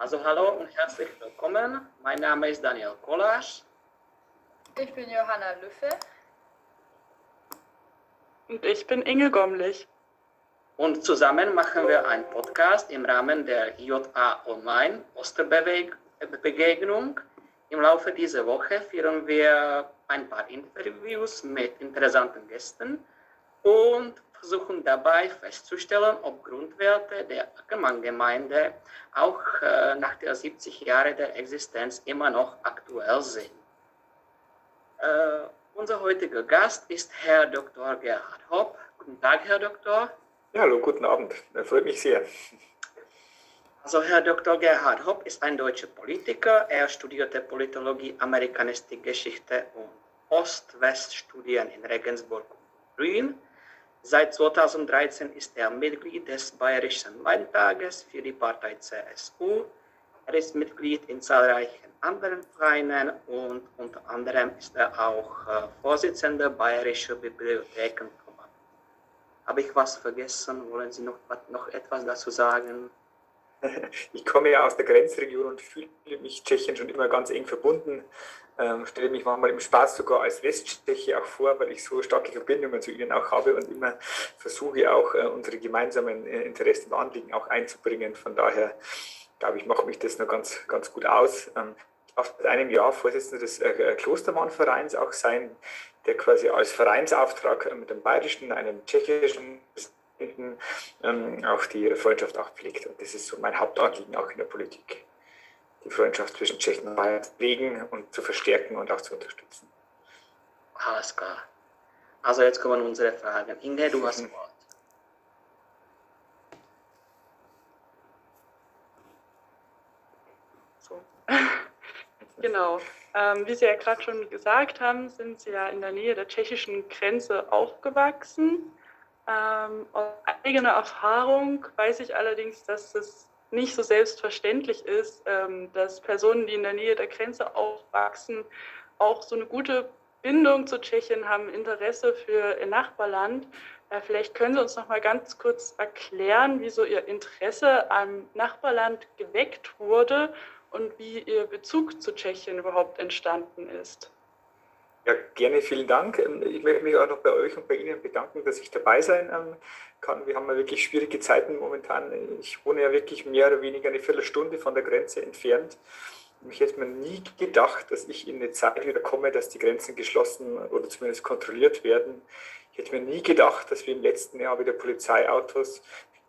Also hallo und herzlich willkommen. Mein Name ist Daniel Kolas. Ich bin Johanna Lüffe. Und ich bin Inge Gomlich. Und zusammen machen wir einen Podcast im Rahmen der JA Online Osterbegegnung. Im Laufe dieser Woche führen wir ein paar Interviews mit interessanten Gästen und versuchen dabei festzustellen, ob Grundwerte der Ackermann-Gemeinde auch äh, nach der 70 Jahre der Existenz immer noch aktuell sind. Äh, unser heutiger Gast ist Herr Dr. Gerhard Hopp. Guten Tag, Herr Doktor. Ja, hallo, guten Abend. Das freut mich sehr. Also Herr Dr. Gerhard Hopp ist ein deutscher Politiker. Er studierte Politologie, Amerikanistik, Geschichte und Ost-West-Studien in Regensburg und Grün. Seit 2013 ist er Mitglied des Bayerischen Landtages für die Partei CSU. Er ist Mitglied in zahlreichen anderen Vereinen und unter anderem ist er auch äh, Vorsitzender Bayerischer Bibliotheken. Habe ich was vergessen? Wollen Sie noch, noch etwas dazu sagen? Ich komme ja aus der Grenzregion und fühle mich Tschechien schon immer ganz eng verbunden. Ähm, stelle mich manchmal im Spaß sogar als Westtscheche auch vor, weil ich so starke Verbindungen zu ihnen auch habe und immer versuche auch äh, unsere gemeinsamen äh, Interessen und Anliegen auch einzubringen. Von daher glaube ich, mache mich das noch ganz, ganz gut aus. Ähm, seit einem Jahr Vorsitzender des äh, Klostermannvereins auch sein, der quasi als Vereinsauftrag mit dem bayerischen, einem tschechischen ähm, auch die Freundschaft auch pflegt. Und das ist so mein Hauptanliegen auch in der Politik die Freundschaft zwischen Tschechien und Bayern zu pflegen und zu verstärken und auch zu unterstützen. Alles klar. Also jetzt kommen unsere Fragen. Inge, du hast Wort. So. genau. Ähm, wie Sie ja gerade schon gesagt haben, sind Sie ja in der Nähe der tschechischen Grenze aufgewachsen. Ähm, aus eigener Erfahrung weiß ich allerdings, dass es nicht so selbstverständlich ist, ähm, dass Personen, die in der Nähe der Grenze aufwachsen, auch so eine gute Bindung zu Tschechien haben, Interesse für ihr Nachbarland. Äh, vielleicht können Sie uns noch mal ganz kurz erklären, wie so Ihr Interesse am Nachbarland geweckt wurde und wie Ihr Bezug zu Tschechien überhaupt entstanden ist. Ja, gerne, vielen Dank. Ähm, ich möchte mich auch noch bei euch und bei Ihnen bedanken, dass ich dabei sein ähm, kann. Wir haben ja wirklich schwierige Zeiten momentan. Ich wohne ja wirklich mehr oder weniger eine Viertelstunde von der Grenze entfernt. Ich hätte mir nie gedacht, dass ich in eine Zeit wieder komme, dass die Grenzen geschlossen oder zumindest kontrolliert werden. Ich hätte mir nie gedacht, dass wir im letzten Jahr wieder Polizeiautos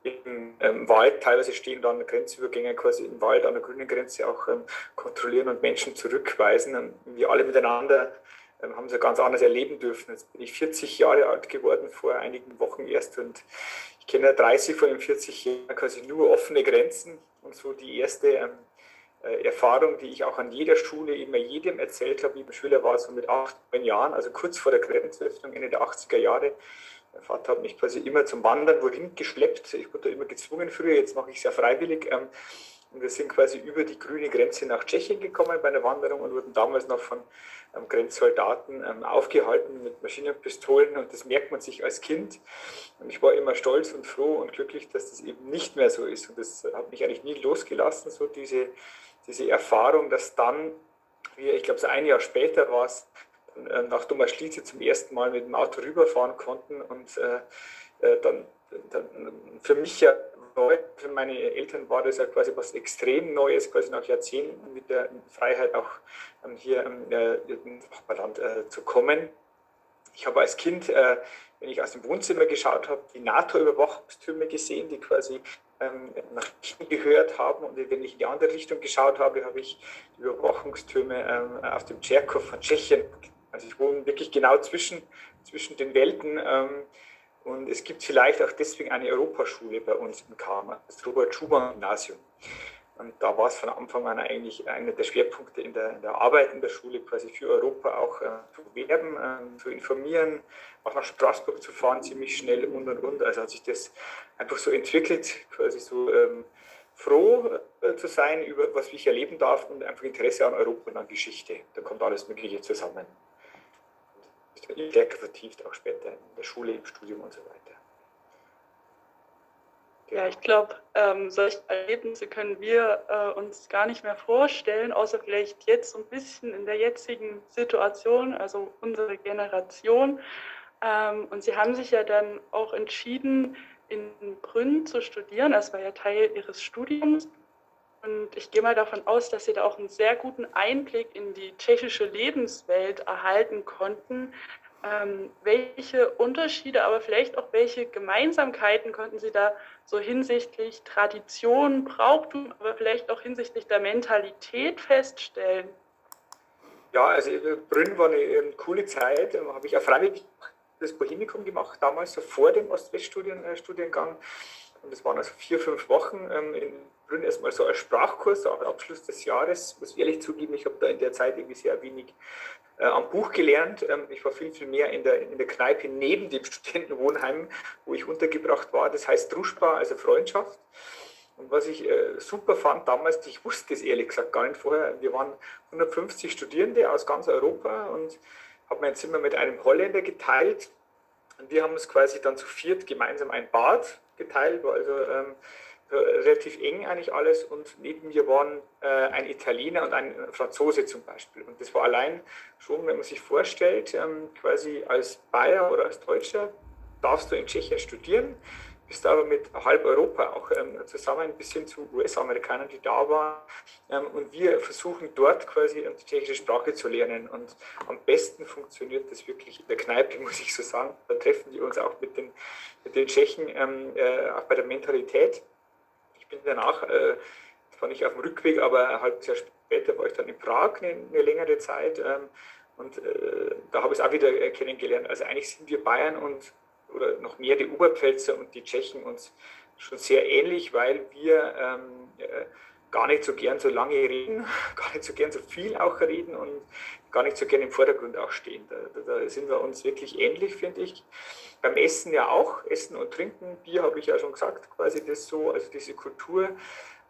im ähm, Wald, teilweise stehen dann Grenzübergänge quasi im Wald an der grünen Grenze auch ähm, kontrollieren und Menschen zurückweisen. Und wir alle miteinander ähm, haben sie ganz anders erleben dürfen. Jetzt bin ich 40 Jahre alt geworden, vor einigen Wochen erst und ich kenne 30 von den 40 Jahren quasi nur offene Grenzen und so die erste ähm, äh, Erfahrung, die ich auch an jeder Schule immer jedem erzählt habe, wie ein Schüler war, so mit acht, neun Jahren, also kurz vor der Grenzöffnung, Ende der 80er Jahre. Mein Vater hat mich quasi immer zum Wandern wohin geschleppt. Ich wurde da immer gezwungen früher, jetzt mache ich es ja freiwillig. Ähm, und wir sind quasi über die grüne Grenze nach Tschechien gekommen bei einer Wanderung und wurden damals noch von ähm, Grenzsoldaten ähm, aufgehalten mit Maschinenpistolen. Und das merkt man sich als Kind. Und ich war immer stolz und froh und glücklich, dass das eben nicht mehr so ist. Und das hat mich eigentlich nie losgelassen, so diese, diese Erfahrung, dass dann, wir, ich glaube, so ein Jahr später war es, äh, nach Domaschlice zum ersten Mal mit dem Auto rüberfahren konnten und äh, äh dann, dann für mich ja neu. Für meine Eltern war das ja quasi was extrem Neues, quasi nach Jahrzehnten mit der Freiheit auch ähm, hier äh, ins Nachbarland äh, zu kommen. Ich habe als Kind, äh, wenn ich aus dem Wohnzimmer geschaut habe, die NATO-Überwachungstürme gesehen, die quasi ähm, nach China gehört haben. Und wenn ich in die andere Richtung geschaut habe, habe ich die Überwachungstürme ähm, auf dem Tscherkow von Tschechien. Also ich wohne wirklich genau zwischen, zwischen den Welten. Und es gibt vielleicht auch deswegen eine Europaschule bei uns in Kama, das Robert-Schumann-Gymnasium. Und da war es von Anfang an eigentlich einer der Schwerpunkte in der, in der Arbeit in der Schule, quasi für Europa auch äh, zu werben, äh, zu informieren, auch nach Straßburg zu fahren, ziemlich schnell und und und. Also hat sich das einfach so entwickelt, quasi so ähm, froh äh, zu sein über was ich erleben darf und einfach Interesse an Europa und an Geschichte. Da kommt alles Mögliche zusammen stärker vertieft, auch später in der Schule, im Studium und so weiter. Ja, ich glaube, ähm, solche Erlebnisse können wir äh, uns gar nicht mehr vorstellen, außer vielleicht jetzt so ein bisschen in der jetzigen Situation, also unsere Generation. Ähm, und Sie haben sich ja dann auch entschieden, in Brünn zu studieren. Das war ja Teil Ihres Studiums. Und ich gehe mal davon aus, dass Sie da auch einen sehr guten Einblick in die tschechische Lebenswelt erhalten konnten. Ähm, welche Unterschiede, aber vielleicht auch welche Gemeinsamkeiten konnten Sie da so hinsichtlich Tradition, Brauchtum, aber vielleicht auch hinsichtlich der Mentalität feststellen? Ja, also Brünn war eine, eine coole Zeit, da habe ich auch freiwillig das Bohemikum gemacht, damals so vor dem Ost-West-Studiengang. Und das waren also vier, fünf Wochen ähm, in Brünn erstmal so als Sprachkurs, so Abschluss des Jahres. Muss ich ehrlich zugeben, ich habe da in der Zeit irgendwie sehr wenig äh, am Buch gelernt. Ähm, ich war viel, viel mehr in der, in der Kneipe neben dem Studentenwohnheim, wo ich untergebracht war. Das heißt Druschba, also Freundschaft. Und was ich äh, super fand damals, ich wusste es ehrlich gesagt gar nicht vorher, wir waren 150 Studierende aus ganz Europa und habe mein Zimmer mit einem Holländer geteilt. Und wir haben uns quasi dann zu viert gemeinsam ein Bad geteilt, war. Also ähm, relativ eng eigentlich alles. Und neben mir waren äh, ein Italiener und ein Franzose zum Beispiel. Und das war allein schon, wenn man sich vorstellt, ähm, quasi als Bayer oder als Deutscher darfst du in Tschechien studieren, bist aber mit halb Europa auch ähm, zusammen bis hin zu US-Amerikanern, die da waren. Ähm, und wir versuchen dort quasi die tschechische Sprache zu lernen. Und am besten funktioniert das wirklich in der Kneipe, muss ich so sagen. Da treffen wir uns auch mit den, mit den Tschechen, ähm, äh, auch bei der Mentalität bin danach, äh, zwar nicht auf dem Rückweg, aber ein halbes Jahr später war ich dann in Prag eine, eine längere Zeit ähm, und äh, da habe ich es auch wieder äh, kennengelernt. Also eigentlich sind wir Bayern und oder noch mehr die Oberpfälzer und die Tschechen uns schon sehr ähnlich, weil wir ähm, äh, gar nicht so gern so lange reden, gar nicht so gern so viel auch reden und gar nicht so gern im Vordergrund auch stehen. Da, da, da sind wir uns wirklich ähnlich, finde ich. Beim Essen ja auch, Essen und Trinken, Bier habe ich ja schon gesagt, quasi das so, also diese Kultur,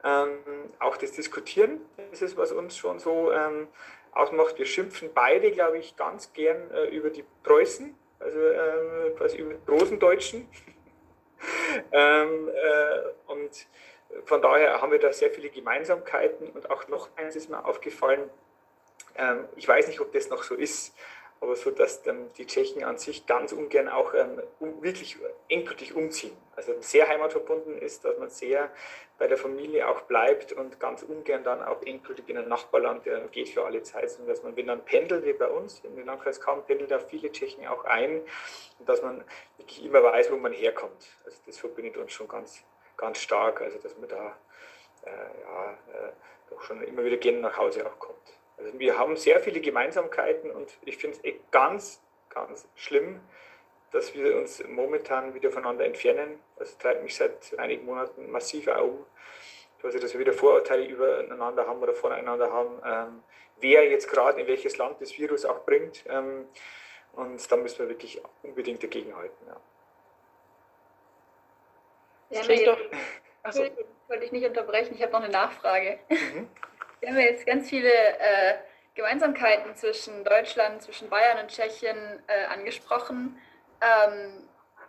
ähm, auch das Diskutieren, ist, was uns schon so ähm, ausmacht. Wir schimpfen beide, glaube ich, ganz gern äh, über die Preußen, also ähm, quasi über die Rosendeutschen. ähm, äh, und von daher haben wir da sehr viele Gemeinsamkeiten und auch noch eins ist mir aufgefallen, ähm, ich weiß nicht, ob das noch so ist, aber so, dass ähm, die Tschechen an sich ganz ungern auch ähm, um, wirklich endgültig umziehen. Also sehr heimatverbunden ist, dass man sehr bei der Familie auch bleibt und ganz ungern dann auch endgültig in ein Nachbarland äh, geht für alle Zeit, sondern dass man, wenn dann pendelt, wie bei uns, in den Landkreis kaum pendelt da viele Tschechen auch ein und dass man wirklich immer weiß, wo man herkommt. Also das verbindet uns schon ganz, ganz stark, also dass man da äh, ja, äh, doch schon immer wieder gerne nach Hause auch kommt. Also wir haben sehr viele Gemeinsamkeiten und ich finde es eh ganz, ganz schlimm, dass wir uns momentan wieder voneinander entfernen. Das treibt mich seit einigen Monaten massiv um. Also, dass wir wieder Vorurteile übereinander haben oder voneinander haben, ähm, wer jetzt gerade in welches Land das Virus auch bringt. Ähm, und da müssen wir wirklich unbedingt dagegenhalten. Ja. Ja, jetzt, doch. Achso. Wollte ich nicht unterbrechen, ich habe noch eine Nachfrage. Mhm. Wir haben jetzt ganz viele äh, Gemeinsamkeiten zwischen Deutschland, zwischen Bayern und Tschechien äh, angesprochen. Ähm,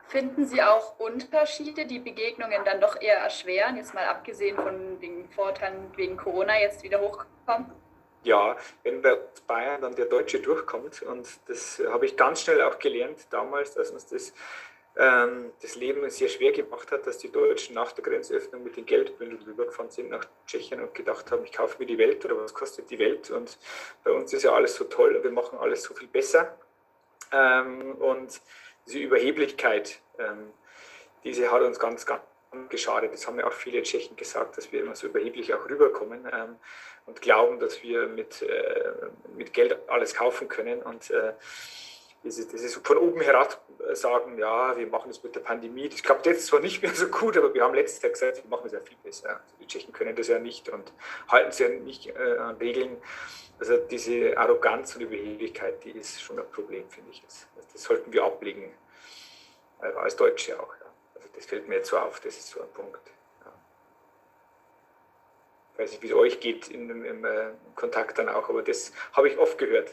finden Sie auch Unterschiede, die Begegnungen dann doch eher erschweren, jetzt mal abgesehen von den Vorteilen wegen Corona jetzt wieder hochkommen? Ja, wenn bei Bayern dann der Deutsche durchkommt, und das habe ich ganz schnell auch gelernt damals, dass uns das ähm, das Leben sehr schwer gemacht hat, dass die Deutschen nach der Grenzöffnung mit den Geldbündeln rübergefahren sind nach Tschechien und gedacht haben, ich kaufe mir die Welt oder was kostet die Welt und bei uns ist ja alles so toll und wir machen alles so viel besser. Ähm, und diese Überheblichkeit, ähm, diese hat uns ganz, ganz geschadet. Das haben ja auch viele Tschechen gesagt, dass wir immer so überheblich auch rüberkommen ähm, und glauben, dass wir mit, äh, mit Geld alles kaufen können und äh, das ist, das ist von oben herab sagen, ja, wir machen das mit der Pandemie. Das ist zwar nicht mehr so gut, aber wir haben letztes Jahr gesagt, wir machen es ja viel besser. Also die Tschechen können das ja nicht und halten sich ja nicht äh, an Regeln. Also diese Arroganz und Überheblichkeit, die ist schon ein Problem, finde ich. Das, das, sollten wir ablegen, äh, als Deutsche auch. Ja. Also das fällt mir jetzt so auf, das ist so ein Punkt. Ja. Ich weiß nicht, wie es euch geht in, im, im äh, Kontakt dann auch, aber das habe ich oft gehört.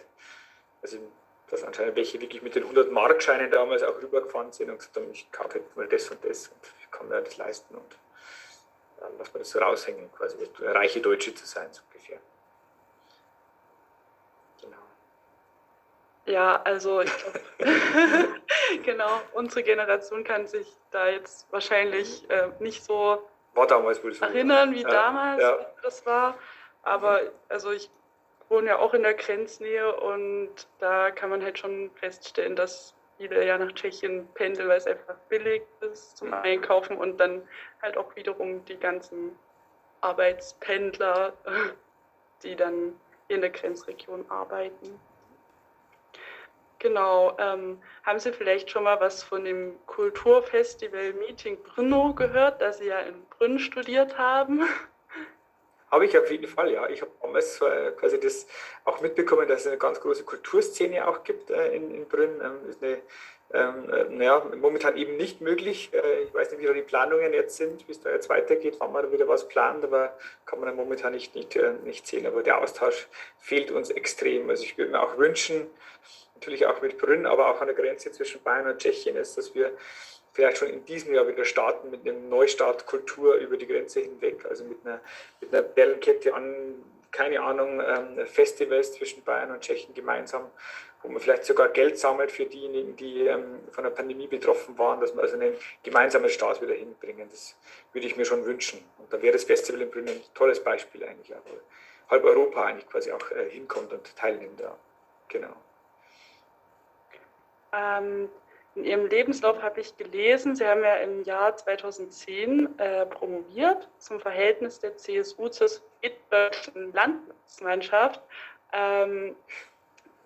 Also dass anscheinend welche wirklich mit den 100 Markscheinen damals auch rübergefahren sind und gesagt haben, ich kaufe jetzt mal das und das und ich kann mir das leisten. Und dass man das so raushängen, quasi reiche Deutsche zu sein, so ungefähr. Genau. Ja, also ich glaube, genau, unsere Generation kann sich da jetzt wahrscheinlich äh, nicht so war damals erinnern, wie damals ja. das war. Aber also ich wohne ja auch in der Grenznähe und da kann man halt schon feststellen, dass viele ja nach Tschechien pendeln, weil es einfach billig ist zum Einkaufen und dann halt auch wiederum die ganzen Arbeitspendler, die dann in der Grenzregion arbeiten. Genau, ähm, haben Sie vielleicht schon mal was von dem Kulturfestival Meeting Brno gehört, das Sie ja in Brünn studiert haben? Habe ich auf jeden Fall, ja. Ich habe damals äh, quasi das auch mitbekommen, dass es eine ganz große Kulturszene auch gibt äh, in, in Brünn. Ähm, ist eine, ähm, äh, naja, momentan eben nicht möglich. Äh, ich weiß nicht, wie da die Planungen jetzt sind, wie es da jetzt weitergeht, wann man wieder was plant, aber kann man momentan nicht, nicht, äh, nicht sehen. Aber der Austausch fehlt uns extrem. Also ich würde mir auch wünschen, natürlich auch mit Brünn, aber auch an der Grenze zwischen Bayern und Tschechien ist, dass wir vielleicht schon in diesem Jahr wieder starten mit einem Neustart Kultur über die Grenze hinweg, also mit einer, mit einer Perlenkette an, keine Ahnung, ähm, Festivals zwischen Bayern und Tschechien gemeinsam, wo man vielleicht sogar Geld sammelt für diejenigen, die ähm, von der Pandemie betroffen waren, dass man also einen gemeinsamen Start wieder hinbringen. Das würde ich mir schon wünschen. Und da wäre das Festival in Brünn ein tolles Beispiel eigentlich, wo halb Europa eigentlich quasi auch äh, hinkommt und teilnimmt. Ja. Genau. Ähm, in Ihrem Lebenslauf habe ich gelesen, Sie haben ja im Jahr 2010 äh, promoviert zum Verhältnis der CSU zur deutschen Landesmannschaft. Ähm,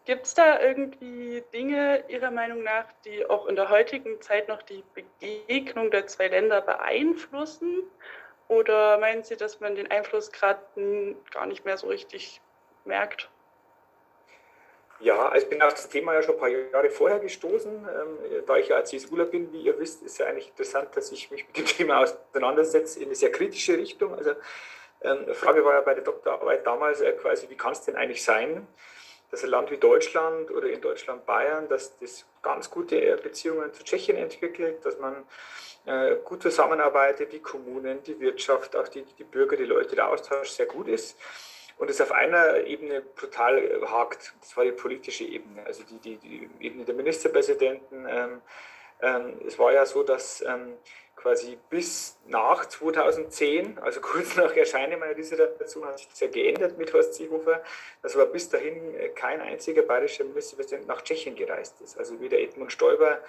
Gibt es da irgendwie Dinge Ihrer Meinung nach, die auch in der heutigen Zeit noch die Begegnung der zwei Länder beeinflussen? Oder meinen Sie, dass man den Einfluss gerade gar nicht mehr so richtig merkt? Ja, also ich bin auf das Thema ja schon ein paar Jahre vorher gestoßen. Ähm, da ich ja CSUler bin, wie ihr wisst, ist ja eigentlich interessant, dass ich mich mit dem Thema auseinandersetze in eine sehr kritische Richtung. Also ähm, die Frage war ja bei der Doktorarbeit damals äh, quasi, wie kann es denn eigentlich sein, dass ein Land wie Deutschland oder in Deutschland Bayern, dass das ganz gute äh, Beziehungen zu Tschechien entwickelt, dass man äh, gut zusammenarbeitet, die Kommunen, die Wirtschaft, auch die, die Bürger, die Leute, der Austausch sehr gut ist und es auf einer Ebene brutal äh, hakt. Das war die politische Ebene, also die, die, die Ebene der Ministerpräsidenten. Ähm, ähm, es war ja so, dass ähm, quasi bis nach 2010, also kurz nach Erscheinen meiner Dissertation, hat sich das ja geändert mit Horst Seehofer, dass aber bis dahin äh, kein einziger bayerischer Ministerpräsident nach Tschechien gereist ist. Also weder Edmund Stoiber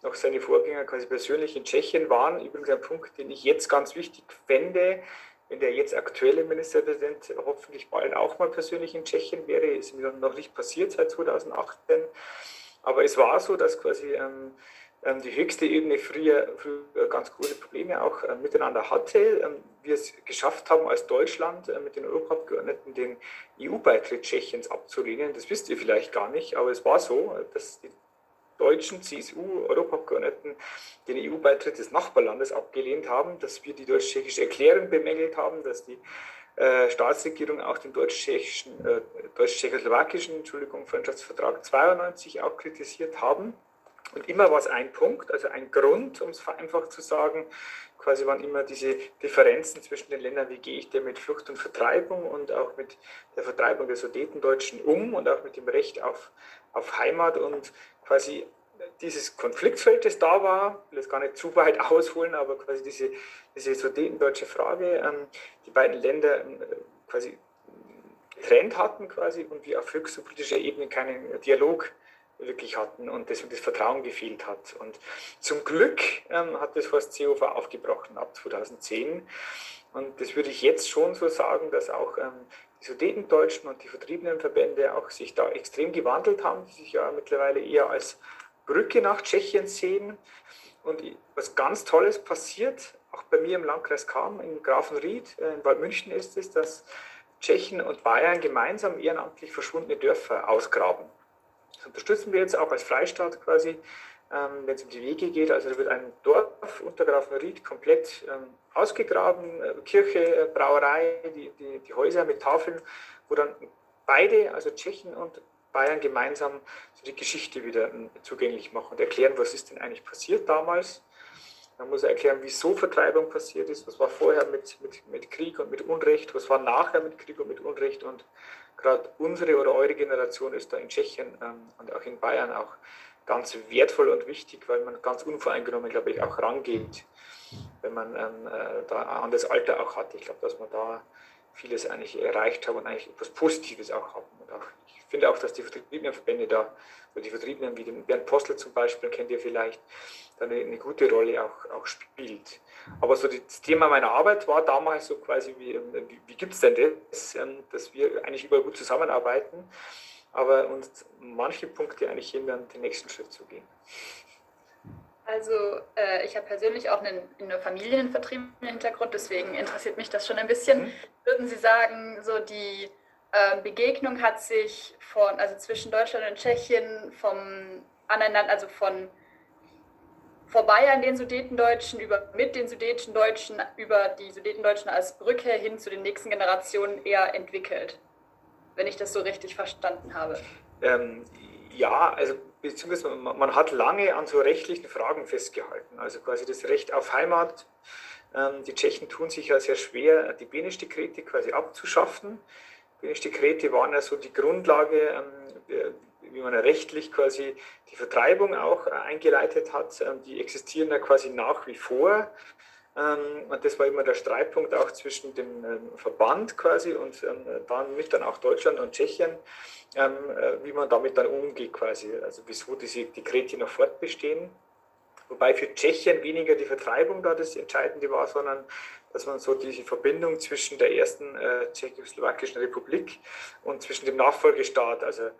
noch seine Vorgänger quasi persönlich in Tschechien waren. Übrigens ein Punkt, den ich jetzt ganz wichtig fände, wenn der jetzt aktuelle Ministerpräsident hoffentlich bald auch mal persönlich in Tschechien wäre, ist mir noch nicht passiert seit 2018. Aber es war so, dass quasi ähm, ähm, die höchste Ebene früher, früher ganz große Probleme auch äh, miteinander hatte. Ähm, wir es geschafft haben, als Deutschland äh, mit den Europaabgeordneten den EU-Beitritt Tschechiens abzulehnen. Das wisst ihr vielleicht gar nicht, aber es war so, dass die deutschen CSU-Europaabgeordneten den EU-Beitritt des Nachbarlandes abgelehnt haben, dass wir die deutsch-tschechische Erklärung bemängelt haben, dass die äh, Staatsregierung auch den deutsch-tschechischen, äh, deutsch-tschechoslowakischen, Entschuldigung, Freundschaftsvertrag 92 auch kritisiert haben. Und immer war es ein Punkt, also ein Grund, um es vereinfacht zu sagen, quasi waren immer diese Differenzen zwischen den Ländern, wie gehe ich denn mit Flucht und Vertreibung und auch mit der Vertreibung der Sudetendeutschen um und auch mit dem Recht auf, auf Heimat und quasi dieses Konfliktfeld, das da war, will jetzt gar nicht zu weit ausholen, aber quasi diese, diese sudetendeutsche Frage, ähm, die beiden Länder ähm, quasi getrennt hatten quasi und wir auf höchster politischer Ebene keinen Dialog wirklich hatten und deswegen das Vertrauen gefehlt hat. Und zum Glück ähm, hat das Horst Seehofer aufgebrochen ab 2010. Und das würde ich jetzt schon so sagen, dass auch ähm, die Sudetendeutschen und die Vertriebenenverbände auch sich da extrem gewandelt haben, die sich ja mittlerweile eher als Brücke nach Tschechien sehen. Und was ganz Tolles passiert, auch bei mir im Landkreis Kam, in Grafenried, äh, in Waldmünchen ist es, dass Tschechien und Bayern gemeinsam ehrenamtlich verschwundene Dörfer ausgraben. Das unterstützen wir jetzt auch als Freistaat quasi, ähm, wenn es um die Wege geht. Also da wird ein Dorf unter Grafenried komplett ähm, ausgegraben, äh, Kirche, äh, Brauerei, die, die, die Häuser mit Tafeln, wo dann beide, also Tschechien und Bayern gemeinsam so die Geschichte wieder ähm, zugänglich machen und erklären, was ist denn eigentlich passiert damals. Man muss erklären, wieso Vertreibung passiert ist, was war vorher mit, mit, mit Krieg und mit Unrecht, was war nachher mit Krieg und mit Unrecht. Und gerade unsere oder eure Generation ist da in Tschechien ähm, und auch in Bayern auch ganz wertvoll und wichtig, weil man ganz unvoreingenommen, glaube ich, auch rangeht, wenn man ähm, äh, da an das Alter auch hat. Ich glaube, dass man da vieles eigentlich erreicht hat und eigentlich etwas Positives auch haben. Und auch, ich finde auch, dass die Vertriebenenverbände da, oder die Vertriebenen wie den Bernd Postel zum Beispiel, kennt ihr vielleicht, da eine, eine gute Rolle auch, auch spielt. Aber so das Thema meiner Arbeit war damals so quasi, wie, ähm, wie, wie gibt es denn das, ähm, dass wir eigentlich überall gut zusammenarbeiten, aber uns manche Punkte eigentlich hindern, den nächsten Schritt zu gehen. Also äh, ich habe persönlich auch einen, einen familienvertriebenen Hintergrund, deswegen interessiert mich das schon ein bisschen. Mhm. Würden Sie sagen, so die äh, Begegnung hat sich von, also zwischen Deutschland und Tschechien vom aneinander, also von vorbei an den Sudetendeutschen, über mit den Sudetendeutschen, über die Sudetendeutschen als Brücke hin zu den nächsten Generationen eher entwickelt, wenn ich das so richtig verstanden habe. Ähm, ja, also beziehungsweise man, hat lange an so rechtlichen Fragen festgehalten. Also quasi das Recht auf Heimat. Ähm, die Tschechen tun sich ja sehr schwer, die Beneš-Dekrete quasi abzuschaffen. Beneš-Dekrete waren ja so die Grundlage, ähm, wie man rechtlich quasi die Vertreibung auch eingeleitet hat. Ähm, die existieren ja quasi nach wie vor. Ähm, und das war immer der Streitpunkt auch zwischen dem ähm, Verband quasi und dann mit dann auch Deutschland und Tschechien, äh, wie man damit dann umgeht quasi. Also wieso diese Dekrete noch fortbestehen. Wobei für Tschechien weniger die Vertreibung da das Entscheidende war, sondern dass man so diese Verbindung zwischen der ersten äh, tschechoslowakischen Republik und zwischen dem Nachfolgestaat, also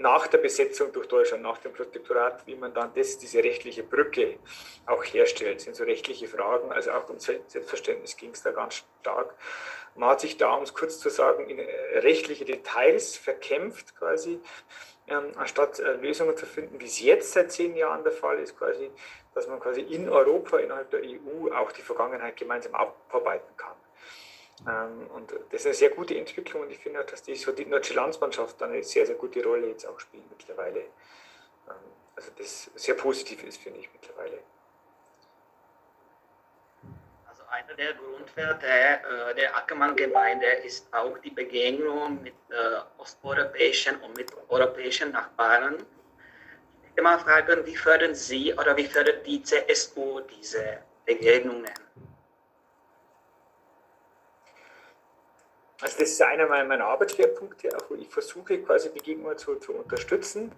nach der Besetzung durch Deutschland, nach dem Protektorat, wie man dann das, diese rechtliche Brücke auch herstellt, sind so rechtliche Fragen, also auch um Selbstverständnis ging es da ganz stark. Man hat sich da, um es kurz zu sagen, in äh, rechtliche Details verkämpft quasi, ähm, anstatt äh, Lösungen zu finden, wie es jetzt seit zehn Jahren der Fall ist, quasi, dass man quasi in Europa, innerhalb der EU auch die Vergangenheit gemeinsam aufarbeiten kann. Ähm, und das ist eine sehr gute Entwicklung und ich finde auch, dass die, so die deutsche Landsmannschaft eine sehr, sehr gute Rolle jetzt auch spielt mittlerweile. Ähm, also das sehr positiv ist, finde ich mittlerweile. Also einer der Grundwerte äh, der Ackermann-Gemeinde ist auch die Begegnung mit äh, osteuropäischen und mit europäischen Nachbarn. Ich möchte mal fragen, wie fördern Sie oder wie fördert die CSU diese Begegnungen? Also das ist einer meiner Arbeitsschwerpunkte, auch wo ich versuche, quasi Begegnungen zu, zu unterstützen.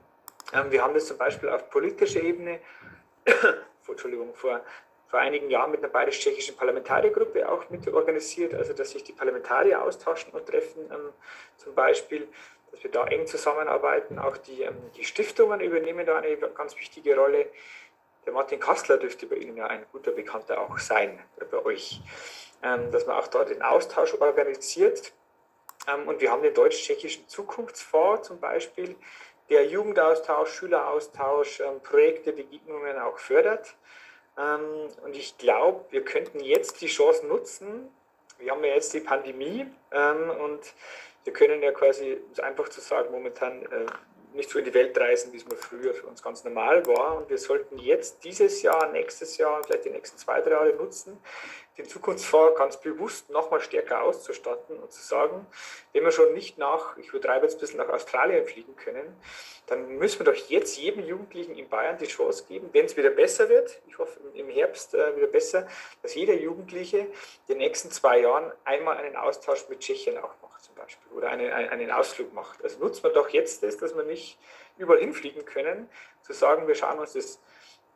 Ähm, wir haben das zum Beispiel auf politischer Ebene, Entschuldigung, vor, vor einigen Jahren mit einer bayerisch-tschechischen Parlamentariergruppe auch mit organisiert, also dass sich die Parlamentarier austauschen und treffen, ähm, zum Beispiel, dass wir da eng zusammenarbeiten. Auch die, ähm, die Stiftungen übernehmen da eine ganz wichtige Rolle. Der Martin Kastler dürfte bei Ihnen ja ein guter Bekannter auch sein, oder bei euch. Ähm, dass man auch dort den Austausch organisiert. Ähm, und wir haben den deutsch-tschechischen Zukunftsfonds zum Beispiel, der Jugendaustausch, Schüleraustausch, ähm, Projekte, Begegnungen auch fördert. Und ich glaube, wir könnten jetzt die Chance nutzen. Wir haben ja jetzt die Pandemie und wir können ja quasi, einfach zu sagen, momentan äh, nicht so in die Welt reisen, wie es mal früher für uns ganz normal war. Und wir sollten jetzt dieses Jahr, nächstes Jahr vielleicht die nächsten zwei, drei Jahre nutzen, den Zukunftsfonds ganz bewusst nochmal stärker auszustatten und zu sagen, wenn wir schon nicht nach, ich übertreibe jetzt ein bisschen nach Australien fliegen können, dann müssen wir doch jetzt jedem Jugendlichen in Bayern die Chance geben, wenn es wieder besser wird, ich hoffe im Herbst äh, wieder besser, dass jeder Jugendliche in den nächsten zwei Jahren einmal einen Austausch mit Tschechien auch macht Beispiel oder einen, einen Ausflug macht. Also nutzen wir doch jetzt das, dass wir nicht überall hinfliegen können, zu sagen, wir schauen uns das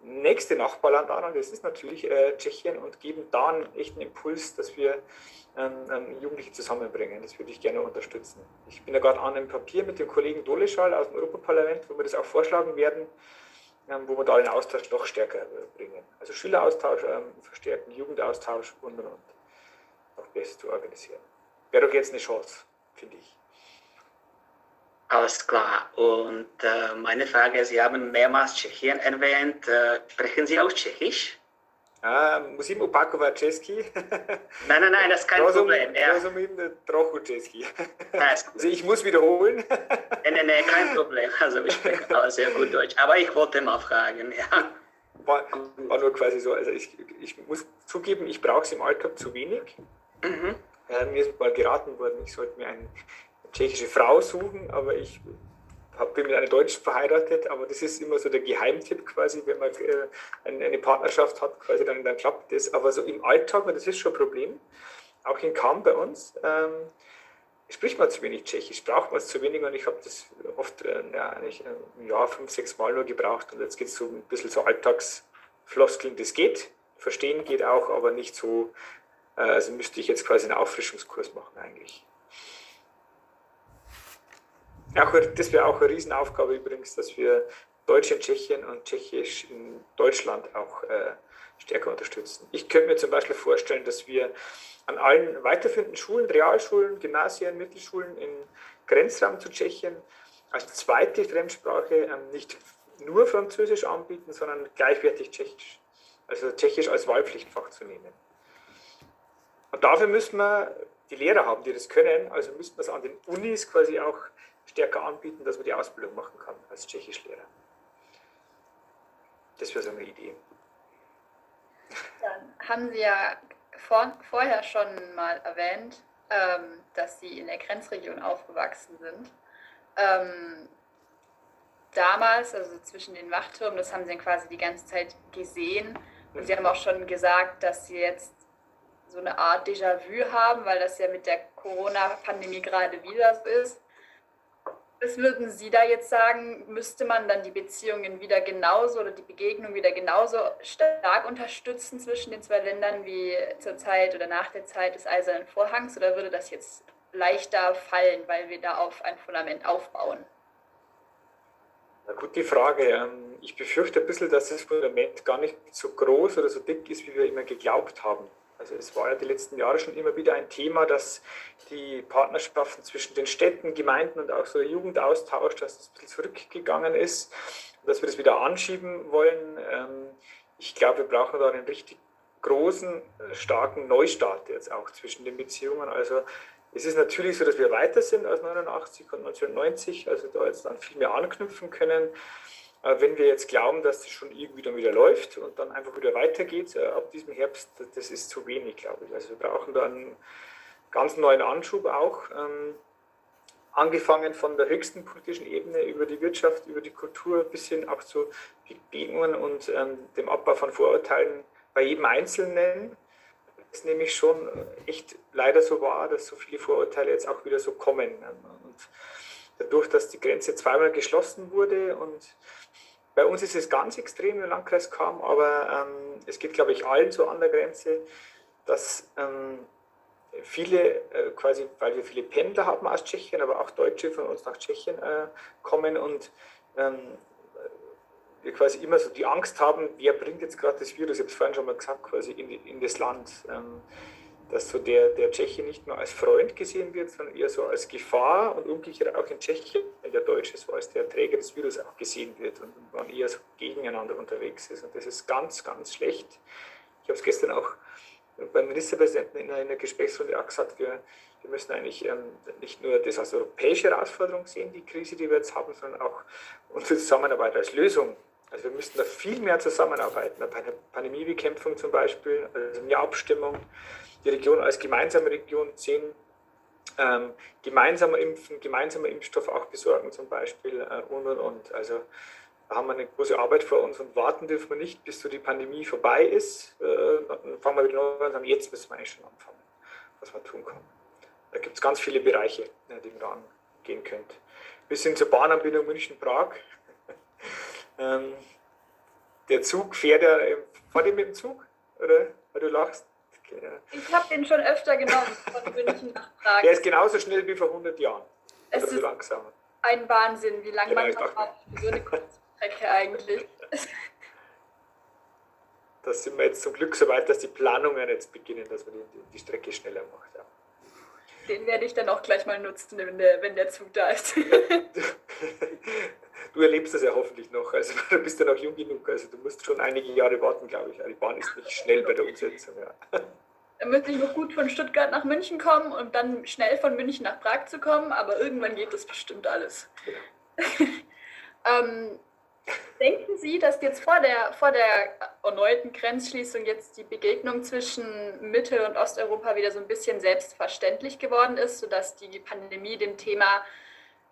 nächste Nachbarland an, und das ist natürlich äh, Tschechien, und geben da einen echten Impuls, dass wir ähm, ähm, Jugendliche zusammenbringen. Das würde ich gerne unterstützen. Ich bin da gerade an einem Papier mit dem Kollegen Doleschal aus dem Europaparlament, wo wir das auch vorschlagen werden, ähm, wo wir da den Austausch noch stärker äh, bringen. Also Schüleraustausch ähm, verstärken, Jugendaustausch und und und. Noch besser zu organisieren. Wäre doch jetzt eine Chance, finde ich. Alles klar. Und äh, meine Frage, Sie haben mehrmals Tschechien erwähnt. Äh, sprechen Sie auch Tschechisch? A, musím opakovat česky. Nein, nein, nein, das ist kein Problem. Ja. Rozumím trochu česky. Also ich muss wiederholen. nein, nein, nein, kein Problem. Also ich spreche sehr gut Deutsch. Aber ich wollte mal fragen, ja. war, war, nur quasi so, also ich, ich muss zugeben, ich brauche es im Alltag zu wenig. Mhm. Äh, mir ist mal geraten worden, ich sollte mir eine tschechische Frau suchen, aber ich hab, bin mit einer Deutschen verheiratet, aber das ist immer so der Geheimtipp quasi, wenn man äh, eine Partnerschaft hat, quasi dann, dann klappt das. Aber so im Alltag, und das ist schon ein Problem, auch in Kam bei uns, ähm, spricht man zu wenig Tschechisch, braucht man es zu wenig und ich habe das oft äh, ja, eigentlich äh, im Jahr fünf, sechs Mal nur gebraucht und jetzt geht es so ein bisschen so Alltagsfloskeln, das geht, verstehen geht auch, aber nicht so, also müsste ich jetzt quasi einen Auffrischungskurs machen eigentlich. Auch, das wäre auch eine Riesenaufgabe übrigens, dass wir Deutsch in Tschechien und Tschechisch in Deutschland auch äh, stärker unterstützen. Ich könnte mir zum Beispiel vorstellen, dass wir an allen weiterführenden Schulen, Realschulen, Gymnasien, Mittelschulen im Grenzraum zu Tschechien als zweite Fremdsprache ähm, nicht nur Französisch anbieten, sondern gleichwertig Tschechisch. Also Tschechisch als Wahlpflichtfach zu nehmen. Und dafür müssen wir die Lehrer haben, die das können, also müssen wir es an den Unis quasi auch stärker anbieten, dass man die Ausbildung machen kann als Tschechischlehrer. Das wäre so eine Idee. Dann haben Sie ja vor, vorher schon mal erwähnt, ähm, dass Sie in der Grenzregion aufgewachsen sind. Ähm, damals, also zwischen den Wachtürmen, das haben Sie dann quasi die ganze Zeit gesehen. Und Sie haben auch schon gesagt, dass Sie jetzt so eine Art Déjà-vu haben, weil das ja mit der Corona-Pandemie gerade wieder so ist. Was würden Sie da jetzt sagen, müsste man dann die Beziehungen wieder genauso oder die Begegnung wieder genauso stark unterstützen zwischen den zwei Ländern wie zur Zeit oder nach der Zeit des Eisernen Vorhangs oder würde das jetzt leichter fallen, weil wir da auf ein Fundament aufbauen? Na gut, die Frage. Ähm, ich befürchte ein bisschen, dass das Fundament gar nicht so groß oder so dick ist, wie wir immer geglaubt haben. Also es war ja die letzten Jahre schon immer wieder ein Thema, dass die Partnerschaften zwischen den Städten, Gemeinden und auch so der Jugendaustausch, dass das ein bisschen zurückgegangen ist und dass wir das wieder anschieben wollen. Ähm, ich glaube, wir brauchen da einen richtig großen, starken Neustart jetzt auch zwischen den Beziehungen. Also es ist natürlich so, dass wir weiter sind als 89 und 1990, also da jetzt dann viel mehr anknüpfen können. Äh, wenn wir jetzt glauben, dass das schon irgendwie dann wieder läuft und dann einfach wieder weitergeht äh, ab diesem Herbst, das ist zu wenig, glaube ich. Also wir brauchen da einen ganz neuen Anschub auch. Ähm, angefangen von der höchsten politischen Ebene über die Wirtschaft, über die Kultur bis hin auch zu Begegnungen und ähm, dem Abbau von Vorurteilen bei jedem Einzelnen. Das ist nämlich schon echt leider so wahr, dass so viele Vorurteile jetzt auch wieder so kommen. Und dadurch, dass die Grenze zweimal geschlossen wurde und bei uns ist es ganz extrem im Landkreis kam, aber ähm, es geht, glaube ich, allen so an der Grenze, dass ähm, viele, äh, quasi, weil wir viele Pendler haben aus Tschechien, aber auch Deutsche von uns nach Tschechien äh, kommen und ähm, wir quasi immer so die Angst haben, wer bringt jetzt gerade das Virus, ich habe es vorhin schon mal gesagt, quasi in, in das Land. Dass so der, der Tscheche nicht mehr als Freund gesehen wird, sondern eher so als Gefahr und umgekehrt auch in Tschechien der Deutsche so als der Träger des Virus auch gesehen wird und man eher so gegeneinander unterwegs ist. Und das ist ganz, ganz schlecht. Ich habe es gestern auch beim Ministerpräsidenten in einer Gesprächsrunde auch gesagt, wir, wir müssen eigentlich ähm, nicht nur das als europäische Herausforderung sehen, die Krise, die wir jetzt haben, sondern auch unsere Zusammenarbeit als Lösung. Also wir müssten da viel mehr zusammenarbeiten, bei der Pandemiebekämpfung zum Beispiel, also mehr Abstimmung, die Region als gemeinsame Region sehen, ähm, gemeinsamer impfen, gemeinsamer Impfstoff auch besorgen zum Beispiel äh, und und und. Also da haben wir eine große Arbeit vor uns und warten dürfen wir nicht, bis so die Pandemie vorbei ist. Äh, dann fangen wir wieder neu an und sagen, jetzt müssen wir eigentlich schon anfangen, was man tun kann. Da gibt es ganz viele Bereiche, äh, die man angehen könnte. Bis hin zur Bahnanbindung München-Prag. Ähm, der Zug fährt ja, fahrt ihr mit dem Zug? Oder? Weil du lachst. Ich habe den schon öfter genommen von München nach Prag. Der ist genauso schnell wie vor 100 Jahren. Es ist langsamer. ein Wahnsinn, wie lange man noch braucht für so eine Kurzstrecke eigentlich. Da sind wir jetzt zum Glück so weit, dass die Planungen jetzt beginnen, dass man die, die Strecke schneller macht. Ja. Den werde ich dann auch gleich mal nutzen, wenn der, wenn der Zug da ist. du erlebst das ja hoffentlich noch. Also du bist ja noch jung genug. Also du musst schon einige Jahre warten, glaube ich. Die Bahn ist nicht schnell bei der Umsetzung. Ja. Dann müsste ich noch gut von Stuttgart nach München kommen und dann schnell von München nach Prag zu kommen, aber irgendwann geht das bestimmt alles. Ja. ähm, Denken Sie, dass jetzt vor der, vor der erneuten Grenzschließung jetzt die Begegnung zwischen Mittel- und Osteuropa wieder so ein bisschen selbstverständlich geworden ist, sodass die Pandemie dem Thema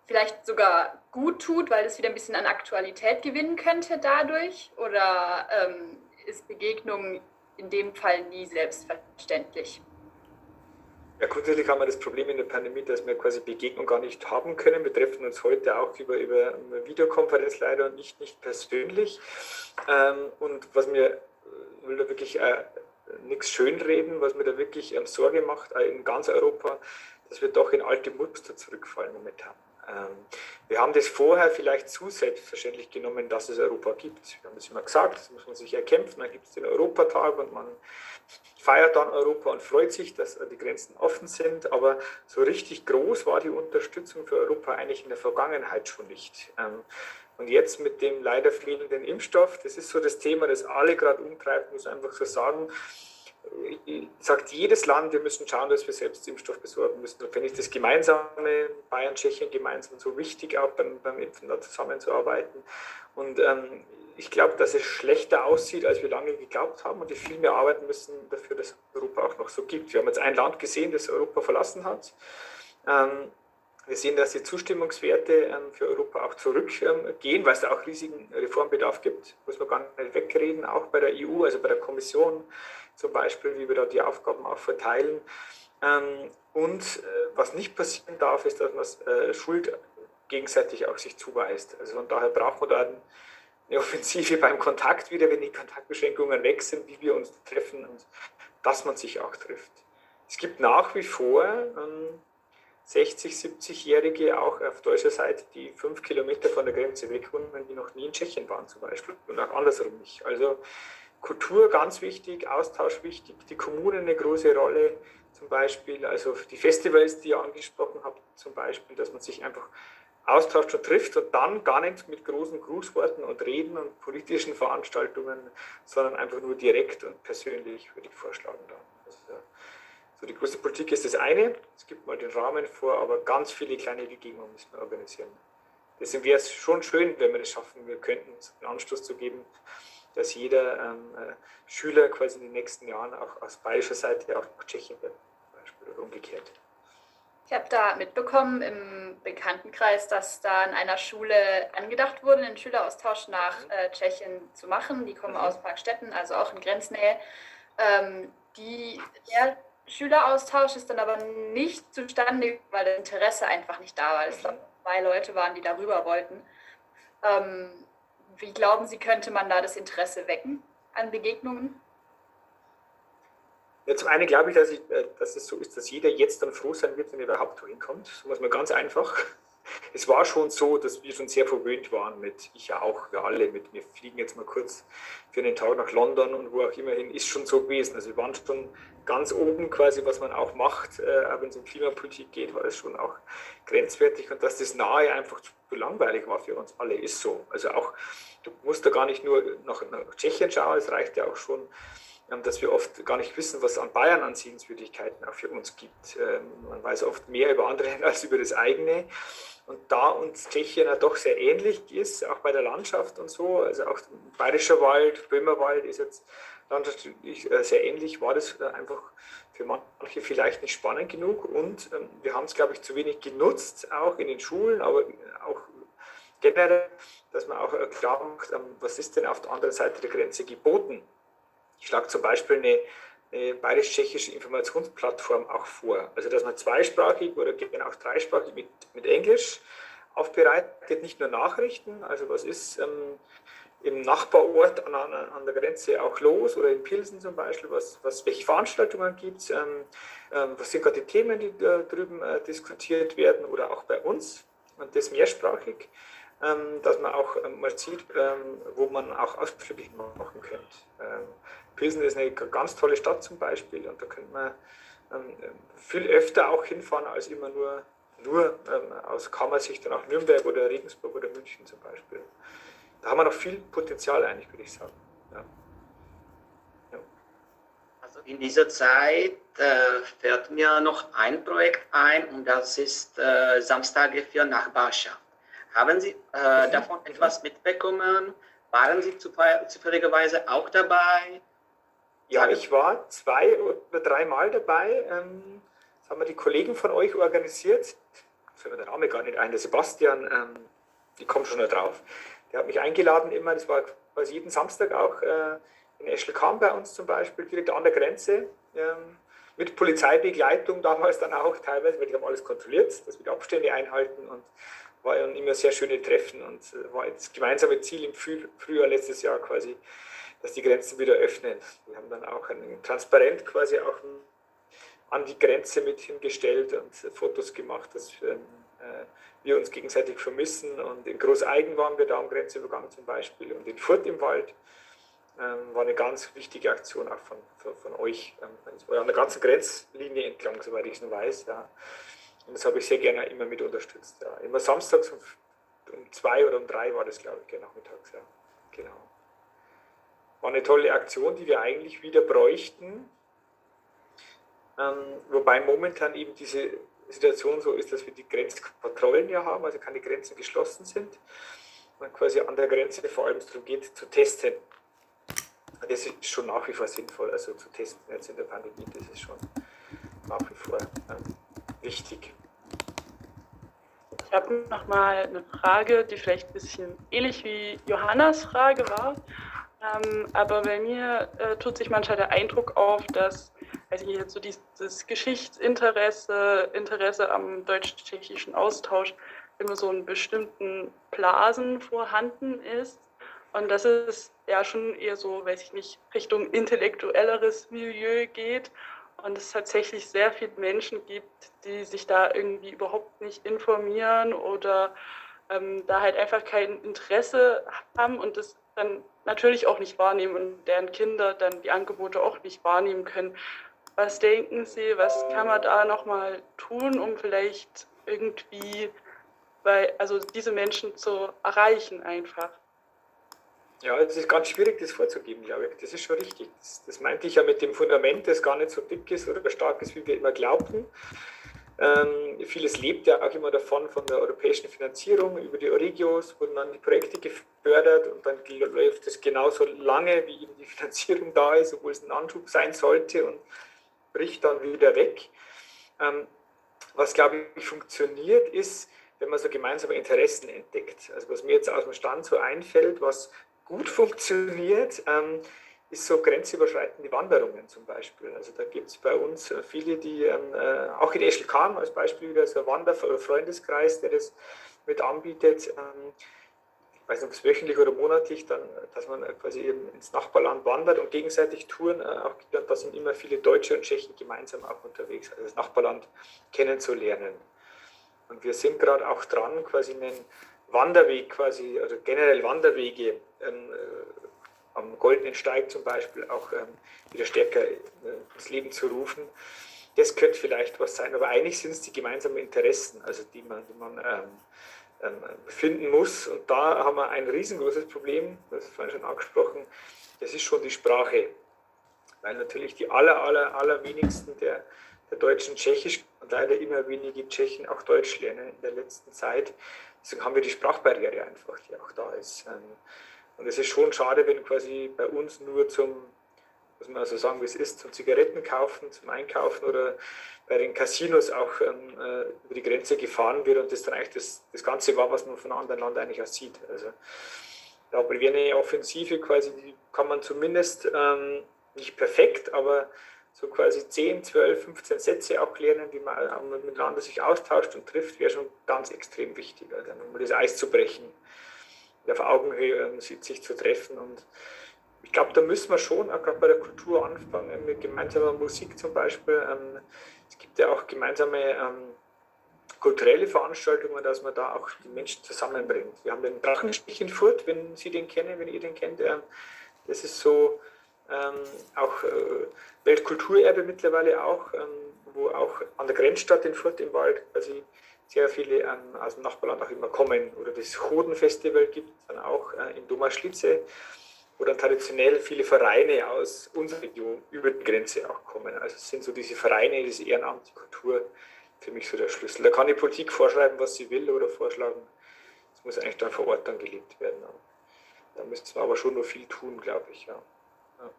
vielleicht sogar gut tut, weil es wieder ein bisschen an Aktualität gewinnen könnte dadurch? Oder ähm, ist Begegnung in dem Fall nie selbstverständlich? Ja, grundsätzlich haben wir das Problem in der Pandemie, dass wir quasi Begegnung gar nicht haben können. Wir treffen uns heute auch über, über Videokonferenz leider und nicht, nicht persönlich. Ähm, und was mir, will da wirklich äh, nichts schönreden, was mir da wirklich ähm, Sorge macht, äh, in ganz Europa, dass wir doch in alte Muster zurückfallen momentan. Ähm, wir haben das vorher vielleicht zu selbstverständlich genommen, dass es Europa gibt. Wir haben das immer gesagt, das muss man sich erkämpfen. Dann gibt es den Europatag und man feiert dann Europa und freut sich, dass die Grenzen offen sind. Aber so richtig groß war die Unterstützung für Europa eigentlich in der Vergangenheit schon nicht. Ähm, und jetzt mit dem leider fehlenden Impfstoff, das ist so das Thema, das alle gerade umtreibt, muss einfach so sagen sagt jedes Land, wir müssen schauen, dass wir selbst Impfstoff besorgen müssen. Und finde ich das gemeinsame, Bayern, Tschechien gemeinsam so wichtig, auch beim, beim Impfen da zusammenzuarbeiten. Und ähm, ich glaube, dass es schlechter aussieht, als wir lange geglaubt haben und wir viel mehr arbeiten müssen dafür, dass Europa auch noch so gibt. Wir haben jetzt ein Land gesehen, das Europa verlassen hat. Ähm, wir sehen, dass die Zustimmungswerte ähm, für Europa auch zurückgehen, weil es da auch riesigen Reformbedarf gibt, muss man gar nicht wegreden, auch bei der EU, also bei der Kommission zum Beispiel, wie wir da die Aufgaben auch verteilen. Ähm, und äh, was nicht passieren darf, ist, dass man äh, Schuld gegenseitig auch sich zuweist. Also von daher braucht man da eine Offensive beim Kontakt wieder, wenn die Kontaktbeschränkungen weg sind, wie wir uns treffen und dass man sich auch trifft. Es gibt nach wie vor ähm, 60, 70-Jährige auch auf deutscher Seite, die fünf Kilometer von der Grenze weg wohnen, die noch nie in Tschechien waren zum Beispiel und auch andersrum nicht. Also Kultur ganz wichtig, Austausch wichtig, die Kommunen eine große Rolle zum Beispiel, also die Festivals, die ihr angesprochen habt zum Beispiel, dass man sich einfach austauscht und trifft und dann gar nicht mit großen Grußworten und Reden und politischen Veranstaltungen, sondern einfach nur direkt und persönlich, würde ich vorschlagen. Dann. Also, so die große Politik ist das eine, es gibt mal den Rahmen vor, aber ganz viele kleine Begegnungen müssen wir organisieren. Deswegen wäre es schon schön, wenn wir es schaffen, wir könnten einen Anstoß zu geben, dass jeder ähm, äh, Schüler quasi in den nächsten Jahren auch aus bayerischer Seite auch Tschechien wird, zum Beispiel, oder umgekehrt. Ich habe da mitbekommen im Bekanntenkreis, dass da in einer Schule angedacht wurde, einen Schüleraustausch nach mhm. äh, Tschechien zu machen. Die kommen mhm. aus Parkstetten, also auch in Grenznähe. Ähm, die, der Schüleraustausch ist dann aber nicht zustande, weil das Interesse einfach nicht da war. Es mhm. zwei Leute waren, die darüber wollten. Ähm, wie glauben Sie, könnte man da das Interesse wecken an Begegnungen? Ja, zum einen glaube ich, dass, ich, äh, dass es so ist, dass jeder jetzt dann froh sein wird, wenn er überhaupt wohin kommt. So muss man ganz einfach. Es war schon so, dass wir schon sehr verwöhnt waren mit, ich ja auch, wir alle, mit, wir fliegen jetzt mal kurz für einen Tag nach London und wo auch immer hin, ist schon so gewesen. Also wir waren schon ganz oben quasi, was man auch macht, äh, auch wenn es um Klimapolitik geht, war es schon auch grenzwertig und dass das nahe einfach zu langweilig war für uns alle, ist so. Also auch, du musst da gar nicht nur nach, nach Tschechien schauen, es reicht ja auch schon, dass wir oft gar nicht wissen, was an Bayern an Sehenswürdigkeiten auch für uns gibt. Ähm, man weiß oft mehr über andere als über das eigene. Und da uns Tschechien ja doch sehr ähnlich ist, auch bei der Landschaft und so, also auch Bayerischer Wald, Böhmerwald ist jetzt landschaftlich äh, sehr ähnlich, war das äh, einfach für manche vielleicht nicht spannend genug. Und ähm, wir haben es, glaube ich, zu wenig genutzt, auch in den Schulen, aber auch generell, dass man auch äh, klar macht, ähm, was ist denn auf der anderen Seite der Grenze geboten. Ich schlage zum Beispiel eine, eine bayerisch-tschechische Informationsplattform auch vor. Also, dass man zweisprachig oder gerne auch dreisprachig mit, mit Englisch aufbereitet, nicht nur Nachrichten, also was ist ähm, im Nachbarort an, an, der Grenze auch los oder in Pilsen zum Beispiel, was, was welche Veranstaltungen gibt es, ähm, ähm, was sind gerade die Themen, die da drüben äh, diskutiert werden oder auch bei uns und das mehrsprachig, ähm, dass man auch ähm, mal sieht, ähm, wo man auch Ausflüge machen könnte. Ähm, Pilsen ist eine ganz tolle Stadt zum Beispiel und da könnte man viel öfter auch hinfahren als immer nur, nur aus Kammersicht nach Nürnberg oder Regensburg oder München zum Beispiel da haben wir noch viel Potenzial eigentlich, würde ich sagen. Ja. Ja. Also in dieser Zeit äh, fällt mir noch ein Projekt ein und das ist äh, Samstage für Nachbarschaft. Haben Sie äh, mhm. davon etwas mitbekommen? Waren Sie zufälligerweise auch dabei? Ja, ich war zwei oder dreimal dabei. Ähm, das haben wir die Kollegen von euch organisiert. Fällt mir der Name gar nicht ein. Der Sebastian, ähm, die kommt schon da drauf. Der hat mich eingeladen immer. Das war quasi jeden Samstag auch äh, in Eschelkam bei uns zum Beispiel, direkt an der Grenze. Ähm, mit Polizeibegleitung damals dann auch teilweise, weil die haben alles kontrolliert, dass wir die Abstände einhalten und war immer sehr schöne Treffen und äh, war das gemeinsame Ziel im Frühjahr letztes Jahr quasi, dass die Grenzen wieder öffnen. Wir haben dann auch ein Transparent quasi auch an die Grenze mit hingestellt und Fotos gemacht, dass ähm, äh, wir uns gegenseitig vermissen. Und in Großeigen waren wir da am Grenzübergang zum Beispiel und in Furt im Wald. Ähm, war eine ganz wichtige Aktion auch von, von, von euch. Ähm, an der ganzen Grenzlinie entlang, soweit ich es noch weiß. Ja. Und das habe ich sehr gerne immer mit unterstützt. Ja. Immer samstags um, um zwei oder um drei war das, glaube ich, nachmittags. Ja. Genau. War eine tolle Aktion, die wir eigentlich wieder bräuchten. Ähm, wobei momentan eben diese Situation so ist, dass wir die Grenzkontrollen ja haben, also keine Grenzen geschlossen sind. Und quasi an der Grenze vor allem darum geht, zu testen. Das ist schon nach wie vor sinnvoll, also zu testen jetzt in der Pandemie, das ist schon nach wie vor ähm, wichtig. Ich habe noch mal eine Frage, die vielleicht ein bisschen ähnlich wie Johannas Frage war. Ähm, aber bei mir äh, tut sich manchmal der Eindruck auf, dass also jetzt so dieses Geschichtsinteresse, Interesse am deutsch-tschechischen Austausch immer so in bestimmten Blasen vorhanden ist. Und dass es ja schon eher so, weiß ich nicht, Richtung intellektuelleres Milieu geht und es tatsächlich sehr viele Menschen gibt, die sich da irgendwie überhaupt nicht informieren oder ähm, da halt einfach kein Interesse haben und das dann natürlich auch nicht wahrnehmen und deren Kinder dann die Angebote auch nicht wahrnehmen können. Was denken Sie, was kann man da nochmal tun, um vielleicht irgendwie bei, also diese Menschen zu erreichen einfach? Ja, es ist ganz schwierig, das vorzugeben, glaube ich. Das ist schon richtig. Das, das meinte ich ja mit dem Fundament, das gar nicht so dick ist oder stark ist, wie wir immer glaubten. Ähm, vieles lebt ja auch immer davon, von der europäischen Finanzierung über die Oregios wurden dann die Projekte gefördert und dann läuft es genauso lange, wie eben die Finanzierung da ist, obwohl es ein Anschub sein sollte und bricht dann wieder weg. Ähm, was, glaube ich, funktioniert, ist, wenn man so gemeinsame Interessen entdeckt. Also was mir jetzt aus dem Stand so einfällt, was gut funktioniert, ähm, ist so grenzüberschreitende Wanderungen zum Beispiel. Also da gibt es bei uns äh, viele, die ähm, äh, auch in Eschelkam als Beispiel wieder so ein Wanderfreundeskreis, der das mit anbietet. Ähm, ich weiß nicht, ob es wöchentlich oder monatlich, dann, dass man quasi eben ins Nachbarland wandert und gegenseitig Touren äh, auch und da sind immer viele Deutsche und Tschechen gemeinsam auch unterwegs, also das Nachbarland kennenzulernen. Und wir sind gerade auch dran, quasi einen Wanderweg quasi, also generell Wanderwege ähm, äh, am Goldenen Steig zum Beispiel auch ähm, wieder stärker äh, ins Leben zu rufen. Das könnte vielleicht was sein, aber eigentlich sind es die gemeinsamen Interessen, also die man, die man ähm, ähm, finden muss. Und da haben wir ein riesengroßes Problem, das ist vorhin schon angesprochen, das ist schon die Sprache. Weil natürlich die aller, aller, aller wenigsten der, der Deutschen Tschechisch und leider immer wenige Tschechen auch Deutsch lernen in der letzten Zeit. Deswegen haben wir die Sprachbarriere einfach, die auch da ist. Ähm, und es ist schon schade, wenn quasi bei uns nur zum muss man also sagen, wie es ist, zum Zigaretten kaufen, zum Einkaufen oder bei den Casinos auch ähm, äh, über die Grenze gefahren wird und das dann eigentlich das, das Ganze war, was man von anderen Land eigentlich auch sieht. Also da wäre eine Offensive quasi, die kann man zumindest ähm, nicht perfekt, aber so quasi 10, 12, 15 Sätze auch lernen, wie man miteinander sich austauscht und trifft, wäre schon ganz extrem wichtig, also um das Eis zu brechen, auf Augenhöhe ähm, sich zu treffen und ich glaube, da müssen wir schon auch gerade bei der Kultur anfangen, mit gemeinsamer Musik zum Beispiel. Ähm, es gibt ja auch gemeinsame ähm, kulturelle Veranstaltungen, dass man da auch die Menschen zusammenbringt. Wir haben den Drachenstich in Furt, wenn Sie den kennen, wenn ihr den kennt. Ähm, das ist so auch äh, Weltkulturerbe mittlerweile auch, wo auch an der Grenzstadt in Furt im Wald quasi sehr viele aus dem Nachbarland auch immer kommen. Oder das Hodenfestival gibt es dann auch äh, in Domaschlitze wo dann traditionell viele Vereine aus unserer Region über die Grenze auch kommen. Also es sind so diese Vereine, diese Ehrenamt, die Kultur für mich so der Schlüssel. Da kann die Politik vorschreiben, was sie will oder vorschlagen. Das muss eigentlich dann vor Ort dann gelebt werden. Da müssten wir aber schon noch viel tun, glaube ich. Ja. ja.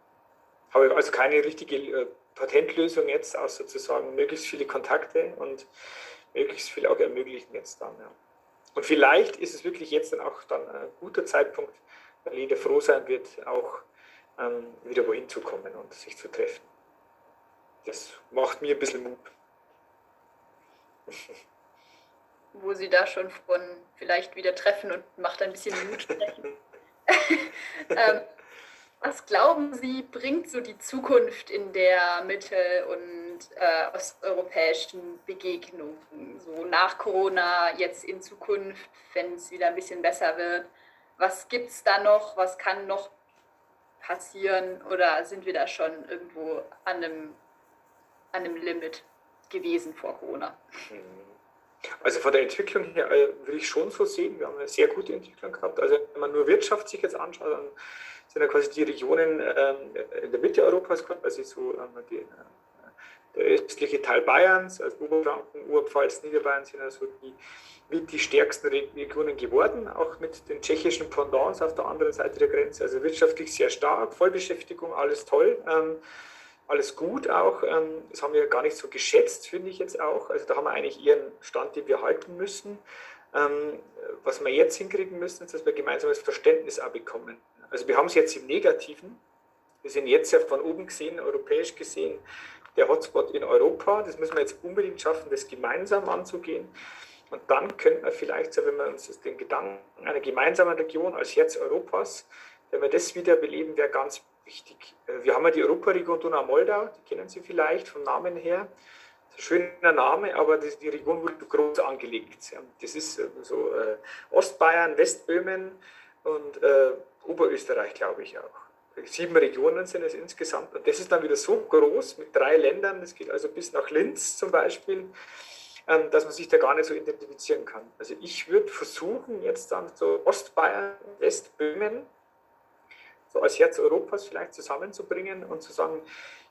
Habe also keine richtige äh, Patentlösung jetzt, außer zu sagen, möglichst viele Kontakte und möglichst viel auch ermöglichen jetzt dann. Ja. Und vielleicht ist es wirklich jetzt dann auch dann ein guter Zeitpunkt, weil jeder froh sein wird, auch ähm, wieder wohin zu kommen und sich zu treffen. Das macht mir ein bisschen Mut. Wo Sie da schon von vielleicht wieder treffen und macht ein bisschen Mut sprechen. ähm, was glauben Sie, bringt so die Zukunft in der mittel- und äh, osteuropäischen Begegnungen? So nach Corona, jetzt in Zukunft, wenn es wieder ein bisschen besser wird. Was gibt es da noch? Was kann noch passieren? Oder sind wir da schon irgendwo an einem, an einem Limit gewesen vor Corona? Also von der Entwicklung her äh, würde ich schon so sehen, wir haben eine sehr gute Entwicklung gehabt. Also wenn man nur Wirtschaft sich jetzt anschaut, dann sind ja quasi die Regionen ähm, in der Mitte Europas, also so ähm, die, äh, der östliche Teil Bayerns, also Oberfranken, Oberpfalz, Niederbayern sind also die, mit die stärksten Regionen geworden, auch mit den tschechischen Pendants auf der anderen Seite der Grenze. Also wirtschaftlich sehr stark, Vollbeschäftigung, alles toll. Ähm, alles gut auch. Ähm, das haben wir gar nicht so geschätzt, finde ich jetzt auch. Also da haben wir eigentlich eher einen Stand, den wir halten müssen. Ähm, was wir jetzt hinkriegen müssen, ist, dass wir gemeinsames Verständnis auch bekommen. Also wir haben es jetzt im Negativen. Wir sind jetzt ja von oben gesehen, europäisch gesehen, der Hotspot in Europa. Das müssen wir jetzt unbedingt schaffen, das gemeinsam anzugehen. Und dann könnten wir vielleicht, wenn wir uns den Gedanken einer gemeinsamen Region als Herz Europas, wenn wir das wieder beleben, wäre ganz wichtig. Äh, wir haben ja die Europaregion Donau-Moldau, die kennen Sie vielleicht vom Namen her. Schöner Name, aber das, die Region wurde groß angelegt. Das ist äh, so äh, Ostbayern, Westböhmen und Oberösterreich, glaube ich auch. Sieben Regionen sind es insgesamt. Und das ist dann wieder so groß mit drei Ländern, das geht also bis nach Linz zum Beispiel, ähm, dass man sich da gar nicht so identifizieren kann. Also ich würde versuchen, jetzt dann so Ostbayern, Westböhmen, so als Herz Europas vielleicht zusammenzubringen und zu sagen,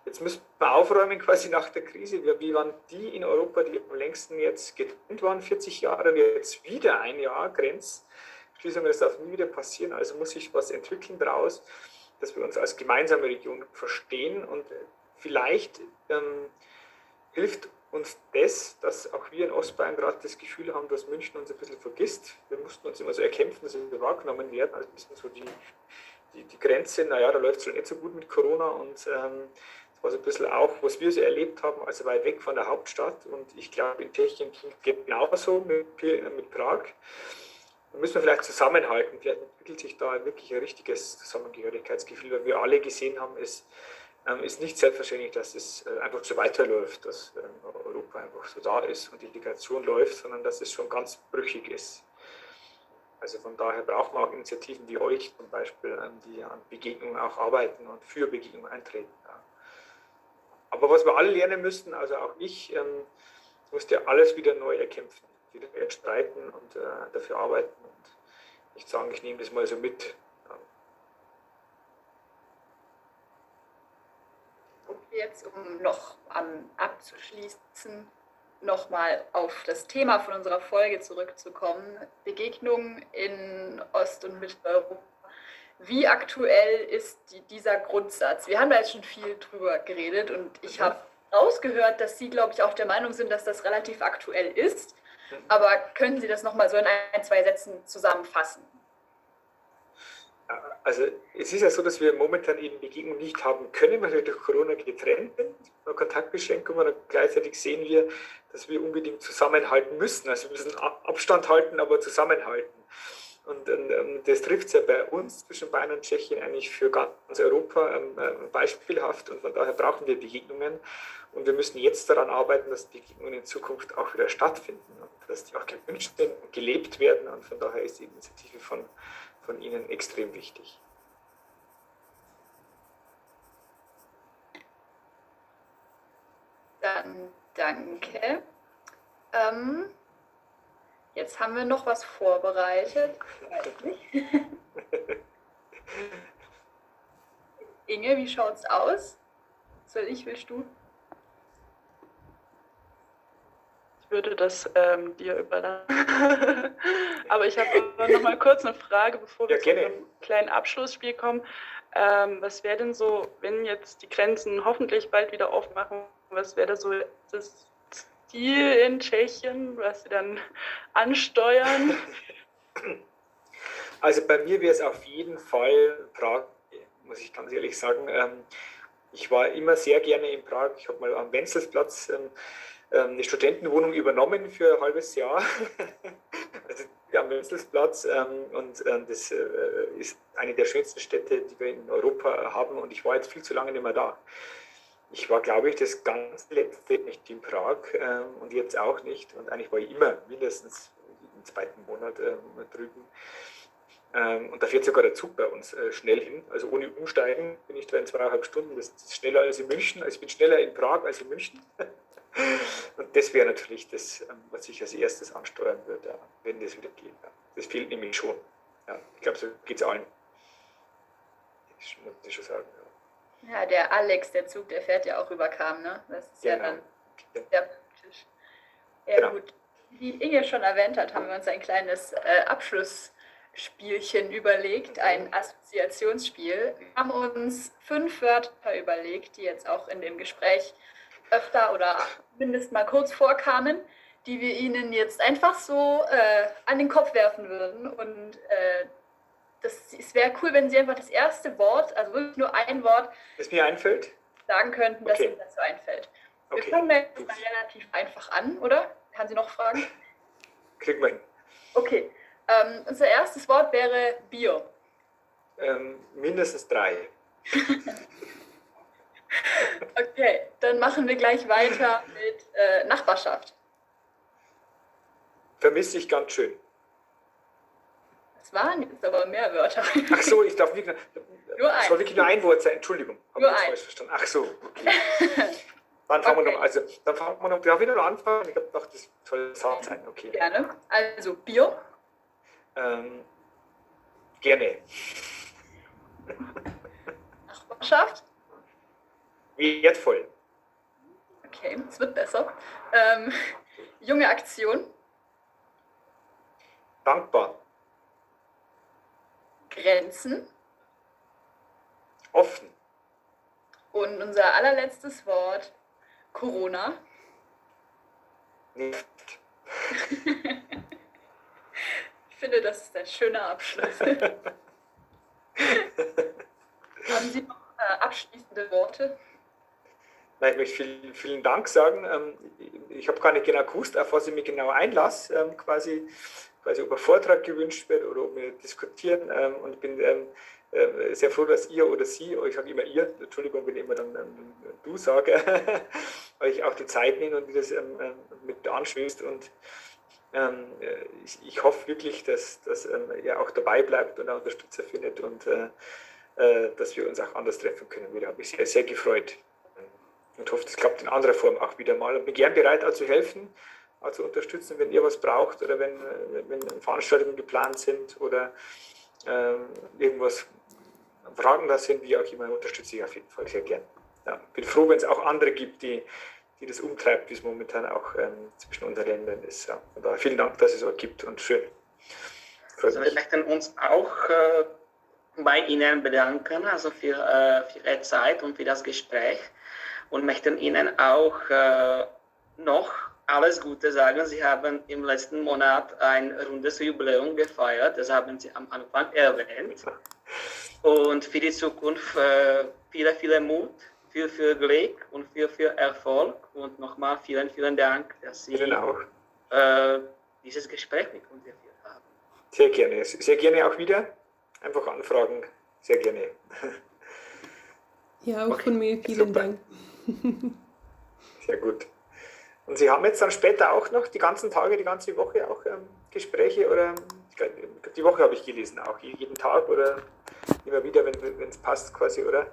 jetzt müssen wir aufräumen quasi nach der Krise. Wie waren die in Europa, die am längsten jetzt getrennt waren, 40 Jahre, jetzt wieder ein Jahr Grenzschließung, das darf nie wieder passieren. Also muss sich was entwickeln daraus, dass wir uns als gemeinsame Region verstehen und vielleicht ähm, hilft uns das, dass auch wir in Ostbayern gerade das Gefühl haben, dass München uns ein bisschen vergisst. Wir mussten uns immer so erkämpfen, dass wir wahrgenommen werden, also ein bisschen so die die, die Grenze, naja, da läuft es nicht so gut mit Corona und ähm, das war so ein bisschen auch, was wir so erlebt haben, also weit weg von der Hauptstadt und ich glaube, in Tschechien geht genauso mit, mit Prag. Da müssen wir vielleicht zusammenhalten, vielleicht entwickelt sich da wirklich ein richtiges Zusammengehörigkeitsgefühl, weil wir alle gesehen haben, es ähm, ist nicht selbstverständlich, dass es äh, einfach so weiterläuft, dass ähm, Europa einfach so da ist und die Integration läuft, sondern dass es schon ganz brüchig ist. Also von daher braucht man auch Initiativen wie euch zum Beispiel, ähm, die an Begegnungen auch arbeiten und für Begegnungen eintreten. Aber was wir alle lernen müssten, also auch ich, musste alles wieder neu erkämpfen, wieder streiten und äh, dafür arbeiten und nicht sagen, ich nehme das mal so mit. Jetzt, um noch um, abzuschließen, nochmal auf das Thema von unserer Folge zurückzukommen, Begegnungen in Ost- und Mitteleuropa. Wie aktuell ist die, dieser Grundsatz? Wir haben da jetzt schon viel drüber geredet und ich habe rausgehört, dass Sie, glaube ich, auch der Meinung sind, dass das relativ aktuell ist. Aber können Sie das nochmal so in ein, zwei Sätzen zusammenfassen? Also es ist ja so, dass wir momentan eben Begegnungen nicht haben können, weil wir durch Corona getrennt sind, Kontaktbeschränkungen und gleichzeitig sehen wir, dass wir unbedingt zusammenhalten müssen. Also wir müssen Abstand halten, aber zusammenhalten. Und, und das trifft es ja bei uns zwischen Bayern und Tschechien eigentlich für ganz Europa ähm, ähm, beispielhaft und von daher brauchen wir Begegnungen und wir müssen jetzt daran arbeiten, dass Begegnungen in Zukunft auch wieder stattfinden und dass die auch gewünscht sind und gelebt werden und von daher ist die Initiative von von Ihnen extrem wichtig. Dann danke. Ähm, jetzt haben wir noch was vorbereitet. Inge, wie schaut es aus? Soll ich, willst du? Ich würde das ähm, dir überlassen. Aber ich habe noch mal kurz eine Frage, bevor wir ja, zu einem kleinen Abschlussspiel kommen. Ähm, was wäre denn so, wenn jetzt die Grenzen hoffentlich bald wieder aufmachen, was wäre da so das Ziel in Tschechien, was sie dann ansteuern? Also bei mir wäre es auf jeden Fall Prag, muss ich ganz ehrlich sagen. Ähm, ich war immer sehr gerne in Prag. Ich habe mal am Wenzelsplatz ähm, eine Studentenwohnung übernommen für ein halbes Jahr. also am Wenzelsplatz und das äh, ist eine der schönsten Städte, die wir in Europa haben und ich war jetzt viel zu lange nicht mehr da. Ich war, glaube ich, das ganze letzte nicht in Prag und jetzt auch nicht und eigentlich war ich immer mindestens im zweiten Monat drüben. Ähm, und da fährt sogar der Zug bei uns äh, schnell hin. Also ohne Umsteigen bin ich da in zweieinhalb Stunden. Das ist schneller als in München. Also ich bin schneller in Prag als in München. und das wäre natürlich das, ähm, was ich als erstes ansteuern würde, wenn das wieder geht. Das fehlt nämlich schon. Ja, ich glaube, so geht es allen. Das muss ich schon sagen. Ja. ja. der Alex, der Zug, der fährt ja auch über Kam, ne? Das ist genau. ja dann sehr praktisch. Ja, genau. gut. Wie Inge schon erwähnt hat, haben wir uns ein kleines äh, Abschluss Spielchen überlegt, ein Assoziationsspiel. Wir haben uns fünf Wörter überlegt, die jetzt auch in dem Gespräch öfter oder mindestens mal kurz vorkamen, die wir Ihnen jetzt einfach so äh, an den Kopf werfen würden. Und äh, das, es wäre cool, wenn Sie einfach das erste Wort, also wirklich nur ein Wort, das mir einfällt, sagen könnten, dass okay. Ihnen dazu einfällt. Wir okay. fangen jetzt mal relativ einfach an, oder? Haben Sie noch Fragen? Kriegen wir hin. Okay. Ähm, unser erstes Wort wäre Bio. Ähm, mindestens drei. okay, dann machen wir gleich weiter mit äh, Nachbarschaft. Vermisse ich ganz schön. Das waren jetzt aber mehr Wörter. Ach so, ich darf wirklich nur ein. soll wirklich nur ein Wort sein. Entschuldigung, habe ich falsch verstanden. Ach so, okay. Dann fangen okay. wir noch, also dann fangen wir noch, darf ich noch anfangen? Ich habe gedacht, das soll Saat sein, okay. Gerne. Also Bio. Ähm, gerne. Nachbarschaft? Wertvoll. Okay, es wird besser. Ähm, junge Aktion? Dankbar. Grenzen? Offen. Und unser allerletztes Wort, Corona. Nicht. Ich finde, das ist ein schöner Abschluss. Haben Sie noch äh, abschließende Worte? Nein, ich möchte vielen, vielen Dank sagen. Ähm, ich habe gar nicht genau gewusst, auf was ich mich genau einlasse, ähm, quasi, quasi ob ein Vortrag gewünscht wird oder ob wir diskutieren. Ähm, und ich bin äh, sehr froh, dass ihr oder sie, ich sage immer ihr, Entschuldigung, wenn ich immer dann du sage, euch auch die Zeit nehmen und das mit anschließt und ähm, ich, hoffe wirklich, dass, dass er auch dabei bleibt und Unterstützer findet und äh, äh, dass wir uns auch anders treffen können. Da habe ich sehr, sehr gefreut und hoffe, das klappt in anderer Form auch wieder mal. Und bin gern bereit, auch zu helfen, auch zu unterstützen, wenn ihr was braucht oder wenn, wenn Veranstaltungen geplant sind oder ähm, irgendwas Fragen da sind, wie auch immer, unterstütze ich auf jeden Fall sehr gern. Ja, bin froh, wenn es auch andere gibt, die die das umtreibt, wie es momentan auch ähm, zwischen unseren Ländern ist. Ja. Und vielen Dank, dass es euch gibt und schön. also wir möchten uns auch äh, bei Ihnen bedanken, also für, äh, für Ihre Zeit und für das Gespräch und möchten Ihnen auch äh, noch alles Gute sagen. Sie haben im letzten Monat ein rundes Jubiläum gefeiert, das haben Sie am Anfang erwähnt. Und für die Zukunft äh, viele, viele Mut viel, viel Glück und viel, viel Erfolg. Und nochmal vielen, vielen Dank, dass Sie äh, dieses Gespräch mit uns geführt haben. Sehr gerne. Sehr gerne auch wieder. Einfach anfragen. Sehr gerne. Ja, auch okay. von mir vielen Super. Dank. Sehr gut. Und Sie haben jetzt dann später auch noch die ganzen Tage, die ganze Woche auch ähm, Gespräche oder die Woche habe ich gelesen, auch jeden Tag oder immer wieder, wenn es passt quasi, oder?